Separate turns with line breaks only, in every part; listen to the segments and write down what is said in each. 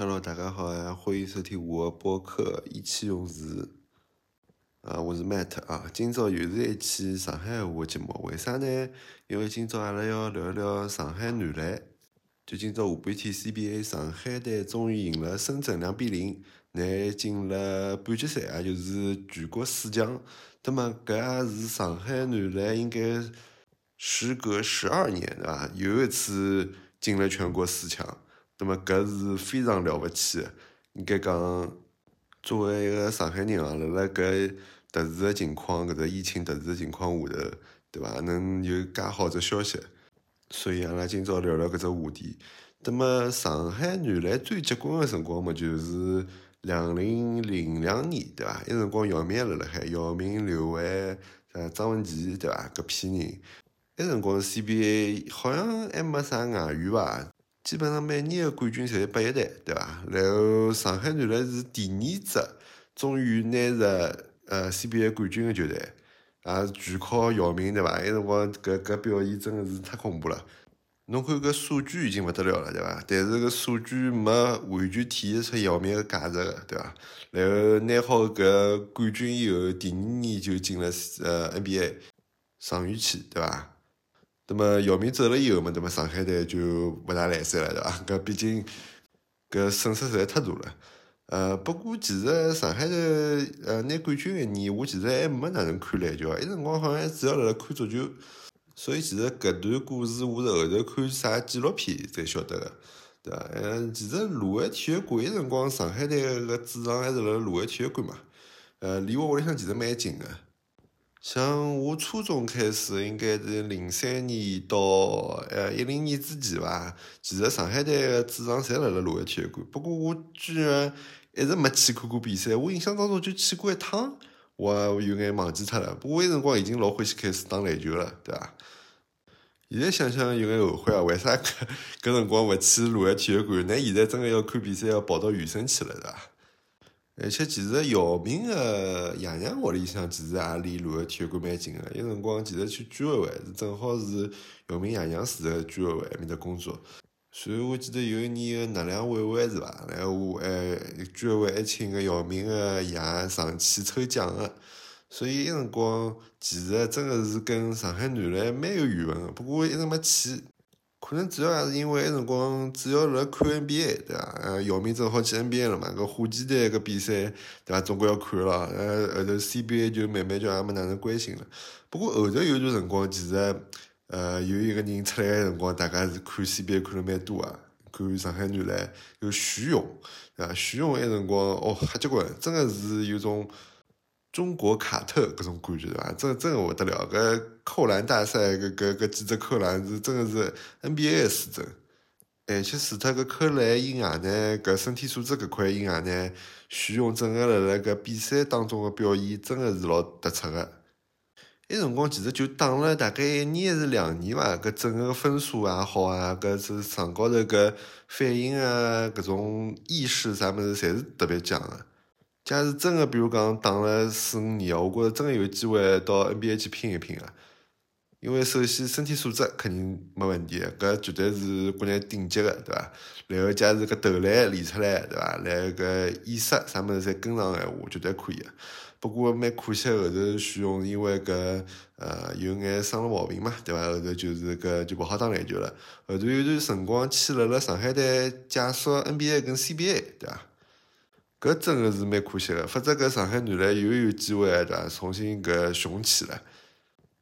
Hello，大家好呀，欢迎收听我的播客《意气用事》。啊，我是 Matt 啊，今朝又是一期上海话节目，为啥呢？因为今朝阿拉要聊一聊上海男篮。就今朝下半天 CBA 上海队终于赢了深圳两比零，乃进了半决赛，也就是全国四强。那么，搿也是上海男篮应该时隔十二年，对伐？又一次进了全国四强。那么，搿是非常了不起的，应该讲，作为一个上海人啊，辣辣搿特殊的情况，搿只疫情特殊的情况下头，对伐？能有介好只消息，所以阿拉今朝聊聊搿只话题。那么，上海男篮最结棍的辰光嘛，就是两零零两年，对伐？那辰光姚明还辣辣海，姚明、刘伟、呃张文琪，对伐？搿批人，那辰光 CBA 好像还没啥外援伐？基本上每年的冠军侪是八一队，对伐？然后上海男篮是第二支终于拿着呃 CBA 冠军的球队，也是全靠姚明，对伐？那辰光搿搿表现真的是太恐怖了。侬看搿数据已经勿得了了，对伐？但是搿数据没完全体现出姚明的价值个，对伐？然后拿好搿冠军以后，第二年就进了呃 NBA 上元期，对伐？那么姚明走了以后嘛，那么上海队就勿大来三了，对伐？搿毕竟搿损失实在太大了。呃，不过其实上海队呃拿冠军一年，我其实还没哪能看篮球，埃辰光好像主要辣辣看足球。所以其实搿段故事我是后头看啥纪录片才晓得个，对伐？嗯，其实卢湾体育馆埃辰光上海队个主场还是辣卢湾体育馆嘛。呃，离我屋里向其实蛮近个。像我初中开始，应该是零三年到呃一零年之前伐。其实上海队个主场侪辣辣卢湾体育馆，不过我居然一直没去看过比赛。我印象当中就去过一趟，我有眼忘记脱了。不过埃辰光已经老欢喜开始打篮球了，对伐？现在想想有眼后悔啊，为啥搿搿辰光勿去卢湾体育馆？那现在真个要看比赛，要跑到远省去了，对伐？而且其实姚明个爷娘屋里向其实也离卢湾体育馆蛮近个，有辰光其实去居委会是正好是姚明爷娘住个居委会埃面搭工作。随后我记得有一年个纳凉晚会是伐？然后我还居委会还请个姚明个爷上去抽奖个，所以埃辰光其实真个是跟上海男篮蛮有缘分个。不过一直没去。可能主要也是因为埃辰光主要辣看 NBA，对伐？呃，姚明正好去 NBA 了嘛，搿火箭队搿比赛，对伐？总归要看了。呃，后头 CBA 就慢慢就也没哪能关心了。不过后头有段辰光，其实呃有一个人出来个辰光，大家是看 CBA 看了蛮多啊。看上海男篮有徐勇，对伐？徐勇埃辰光哦，瞎结棍，真个是有种。中国卡特搿种感觉对伐？真真个勿得了，搿扣篮大赛搿搿搿几只扣篮是真个是 NBA 个水准，而且除脱搿扣篮以外呢，搿身体素质搿块以外呢，徐勇整个辣辣搿比赛当中个表现真个是老突出个。埃辰光其实就打了大概一年还是两年伐，搿整个分数也好啊，搿是场高头搿反应啊，搿种意识啥物事侪是特别强个。假如真个，比如讲打了四五年我觉着真个有机会到 NBA 去拼一拼个。因为首先身体素质肯定没问题，搿绝对是国内顶级个，对伐？然后假如搿投篮练出来，对伐？来搿意识啥物事侪跟上个闲话，绝对可以个。不过蛮可惜后头徐勇因为搿呃有眼生了毛病嘛，对伐？后头就是搿就勿好打篮球了。后头有段辰光去了辣上海队解说 NBA 跟 CBA，对伐？搿真个是蛮可惜个，否则搿上海男篮又有机会对伐？重新搿雄起了。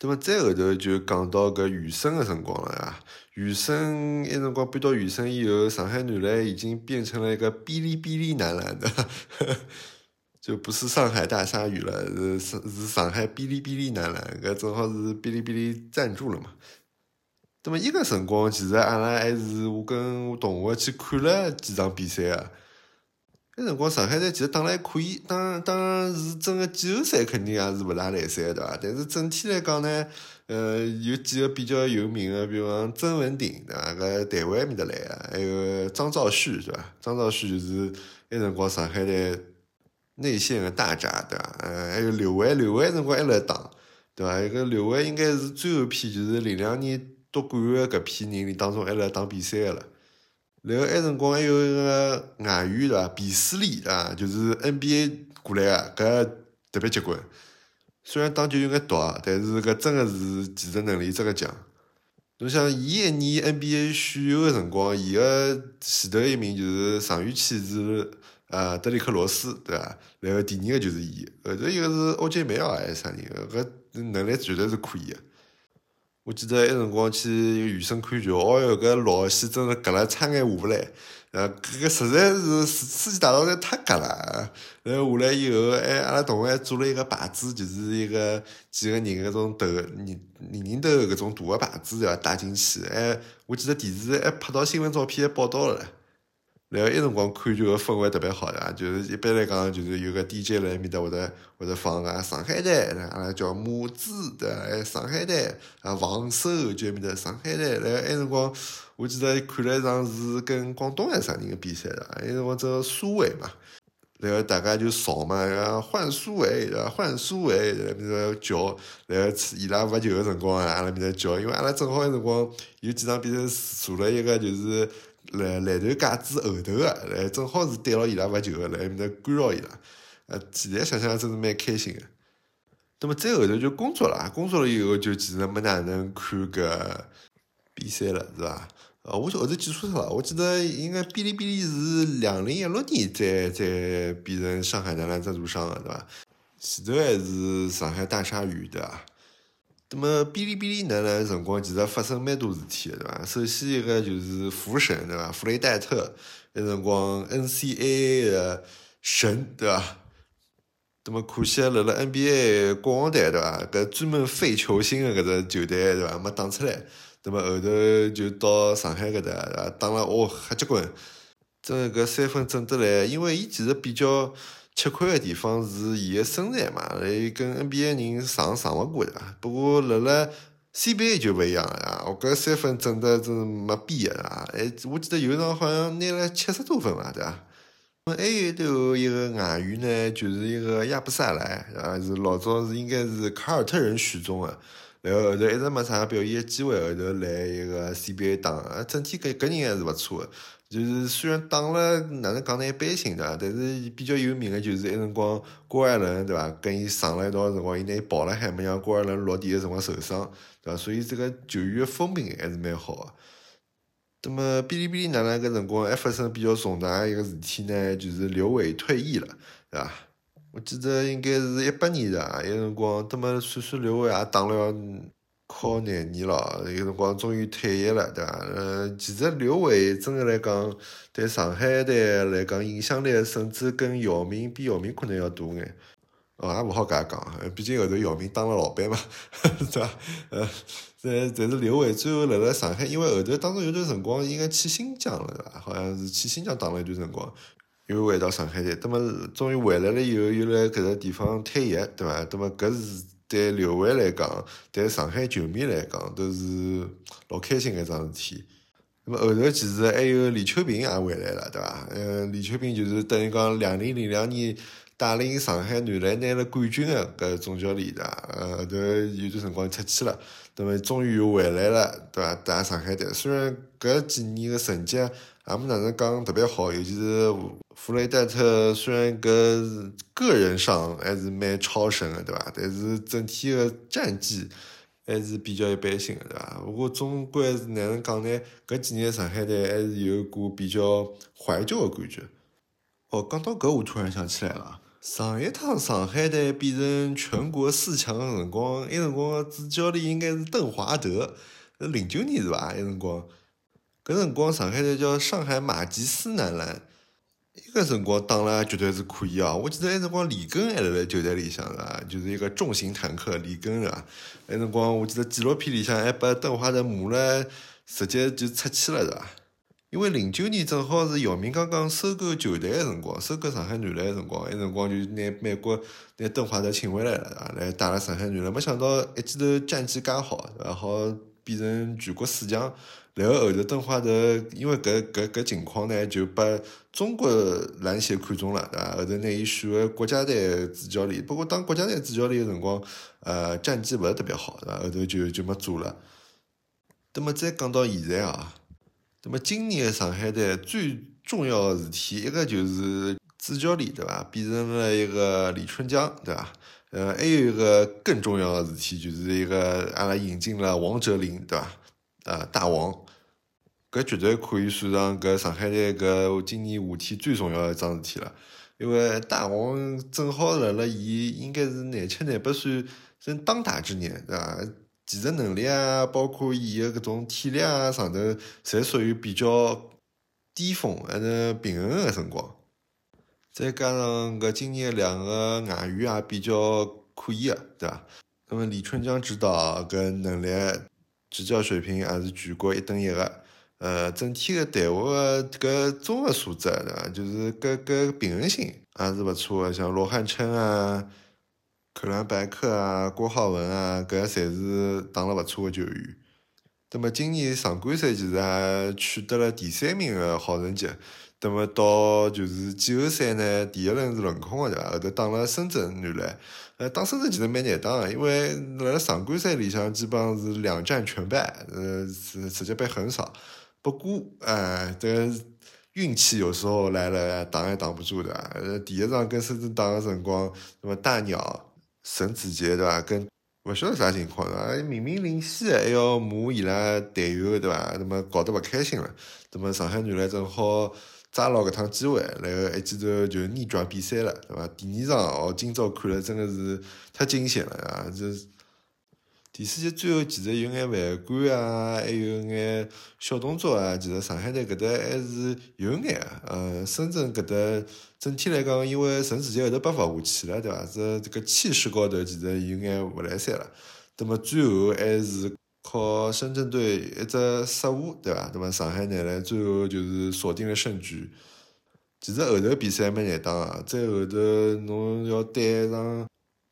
那么再后头就讲到搿余生个辰光了啊，余生埃辰光搬到余生以后，上海男篮已经变成了一个哔哩哔哩男篮的，就不是上海大鲨鱼了，是是上海哔哩哔哩男篮，搿正好是哔哩哔哩赞助了嘛。那么伊个辰光其实阿拉还是我跟我同学去看了几场比赛啊。那辰光上海队其实打了还可以，当当然是整个季后赛肯定也是勿大来三，对伐？但是整体来讲呢，呃，有几个比较有名的，比如讲曾文鼎，对伐？搿台湾面搭来个，还有张兆旭，对伐？张兆旭就是那辰光上海队内线个大闸，对伐？呃，还有刘伟，刘伟辰光还辣打，对伐？一个刘伟应该是最后一批，就是零两年夺冠个搿批人里当中还辣打比赛个了。然后埃辰光还有一个外援对伐？比斯利啊，就是 NBA 过来个，搿特别结棍。虽然打球有眼毒，但是搿真个是技术能力真个强。侬想，伊一年 NBA 选秀个辰光，伊个前头一名就是上预期是呃德里克罗斯，对伐？然后第二个就是伊，后头一个是欧杰梅尔还是啥人？搿能力绝对是可以个。我记得埃辰光去原生看球，哦哟，搿老戏真的隔了差眼下勿来。呃，搿个实在是世纪大道太隔了。然后下来以后，还阿拉同学还做了一个牌子，就是一个几个人搿种头人人人头搿种大的牌子对伐？带进去，哎我记得电视还拍到新闻照片，还报道了。然后埃辰光看球个氛围特别好的，就是一般来讲，就是有个 DJ 辣埃面搭会得会得放个上海队，阿拉叫母子对上海队啊，防守就埃面搭上海队。然后埃辰光，我记得看了一场是跟广东还是啥人个比赛的，埃辰光个苏伟嘛，然后大家就吵嘛，后换苏伟对伐？换苏伟在埃面搭叫，然后伊拉罚球个辰光，阿拉面搭叫，因为阿拉正好埃辰光有几场比赛坐了一个就是。篮篮球架子后头个，来正好是对牢伊拉罚球个，来埃面搭干扰伊拉。呃，现在想想真是蛮开心个。那么再后头就工作了，工作了以后就其实没哪能看搿比赛了，是伐？呃，我就后头记错脱了，我记得应该哔哩哔哩是两零一六年才才变成上海男篮赞助商个，对伐？前头还是上海大鲨鱼，对伐？那么哔哩哔哩呢？那辰光其实发生蛮多事体的，对伐？首先一个就是福神，对伐？弗雷戴特那辰光 NCAA 的神，对伐？那么可惜辣辣 NBA 国王队，对伐？搿专门废球星的搿只球队，对伐？没打出来。那么后头就到上海搿搭，对伐？打了哦，瞎结棍！真搿三分整得来，因为伊其实比较。吃亏的地方是伊个身材嘛，伊跟 NBA 人上上勿过的。不过辣辣 CBA 就勿一样了呀！我搿三分整得真没边个啊！哎，我记得有一场好像拿了七十多分嘛，对伐？还有一头一个外援呢，就是一个亚布萨莱啊，是老早是应该是凯尔特人选中个，然后后头一直没啥表现机会，后头来一个 CBA 打，整体搿搿人还是勿错个。就是虽然打了哪能讲呢一般性的，但是比较有名的就是埃辰光郭艾伦对伐？跟伊上了一道辰光，伊拿伊抱了海，没让郭艾伦落地的辰光受伤，对伐？所以这个球员的风评还是蛮好的。那么哔哩哔哩哪能个辰光还发生比较重大一个事体呢？就是刘伟退役了，对伐？我记得应该是一八年的，埃辰光，那么算算刘伟也打了。靠廿年了，有辰光终于退役了，对伐？呃，其实刘伟真个来讲，对上海队来讲影响力甚至跟姚明比姚明可能要大眼。哦，也勿好搿讲，毕竟后头姚明当了老板嘛，对伐？呃，但但是刘伟最后辣辣上海，因为后头当中有段辰光应该去新疆了，对伐？好像是去新疆打了一段辰光，又回到上海队，那么终于回来了以后，又辣搿个地方退役，对伐？那么搿是。对刘伟来讲，对上海球迷来讲，都是老开心的一桩事体。那么后头其实还有李秋平也回来了，对伐？嗯，李秋平就是等于讲两零零两年带领上海男篮拿了冠军个搿总教练，对伐？呃，后头有段辰光出去了，那么终于又回来了，对伐？带上海队，虽然搿几年的成绩也没哪能讲特别好，尤其是。弗雷戴特虽然搿个人上还是蛮超神的，对伐？但是整体的战绩还是比较一般性的，对伐？不过总归是哪能讲呢？搿几年上海队还是有股比较怀旧的感觉。哦，讲到搿，我突然想起来了，上一趟上海队变成全国四强的辰光，那辰光主教练应该是邓华德，零九年是伐？那辰光，搿辰光上海队叫上海马吉斯男篮。一个辰光打了绝对是可以啊！我记得那辰光李根还辣辣球队里向是吧？就是一个重型坦克李根是吧？那辰光我记得纪录片里向还把邓华德骂了，直接就出去了是吧？因为零九年正好是姚明刚刚收购球队的辰光，收购上海男篮的辰光，那辰光就拿美国拿邓华德请回来了啊，来打了上海男篮。没想到一记头战绩介好，然后变成全国四强。然后后头邓华德因为搿搿搿情况呢，就把中国篮协看中了，对伐？后头拿伊选为国家队主教练。不过当国家队主教练的辰光，呃，战绩勿是特别好，对伐？后头就就没做了。那么再讲到现在啊，那么今年的上海队最重要的事体，一个就是主教练对伐，变成了一个李春江对伐？呃，还有一个更重要的事体，就是一个阿拉引进了王哲林对伐？呃，大王，搿绝对可以算上搿上海队搿今年夏天最重要的一桩事体了。因为大王正好辣辣伊应该是廿七廿八岁正当打之年，对伐？技术能力啊，包括伊个搿种体力啊上头，侪属于比较巅峰还是平衡个辰光。再加上搿今年两个外援也比较可以个，对伐？那么李春江指导搿能力、执教水平也是全国一等一个。呃，整体个队伍个搿综合素质，对伐？就是搿搿平衡性也是勿错个，像罗汉琛啊、克兰白克啊、郭浩文啊，搿侪是打了勿错个球员。那么今年常规赛其实还取得了第三名个好成绩。那么到就是季后赛呢，第一轮是轮空个，对伐？后头打了深圳男篮，呃，打深圳其实蛮难打个，因为辣辣常规赛里向基本上是两战全败，呃，是直接被横扫。不过，哎，这个运气有时候来了，挡也挡不住的。呃，第一场跟深圳打的辰光，那么大鸟沈子杰对伐？跟勿晓得啥情况对伐？明明领先还要骂伊拉队友对伐？那么搞得勿开心了。那么上海男篮正好抓牢搿趟机会，然后一记头就逆转比赛了，对伐？第二场哦，今朝看了真的是太惊险了啊！这。第四节最后其实有眼犯规啊，还有眼小动作啊，其实上海队搿搭还是有眼个。呃，深圳搿搭整体来讲，因为陈子杰后头被罚下去了，对伐？这这个气势高头其实有眼勿来三了。那么最后还是靠深圳队一只失误，对伐？那么上海男篮最后就是锁定了胜局。其实后头比赛蛮难打个，再后头侬要对上。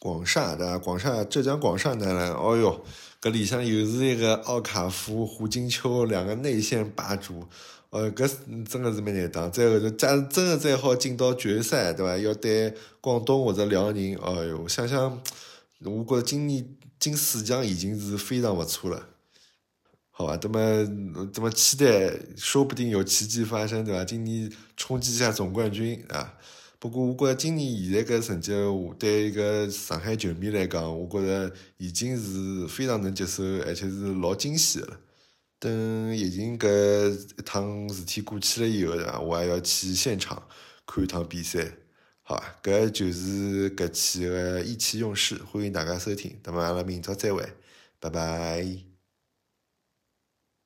广厦对伐？广厦浙江广厦男篮，哦哟，搿里向又是一个奥卡福、胡金秋两个内线霸主，呃，搿真的是蛮难打。再后头，假如真的再好进到决赛，对伐？要对广东或者辽宁，哦哟，想想，我觉着今年进四强已经是非常勿错了，好吧？那么，这么期待，说不定有奇迹发生，对伐？今年冲击一下总冠军啊！不过，我觉着今年现在搿成绩，对一个上海球迷来讲，我觉着已经是非常能接受，而且是老惊喜的了。等疫情搿一趟事体过去了以后，对伐？我还要去现场看一趟比赛，好？搿就是搿期的意气用事，欢迎大家收听，那么阿拉明朝再会，拜拜。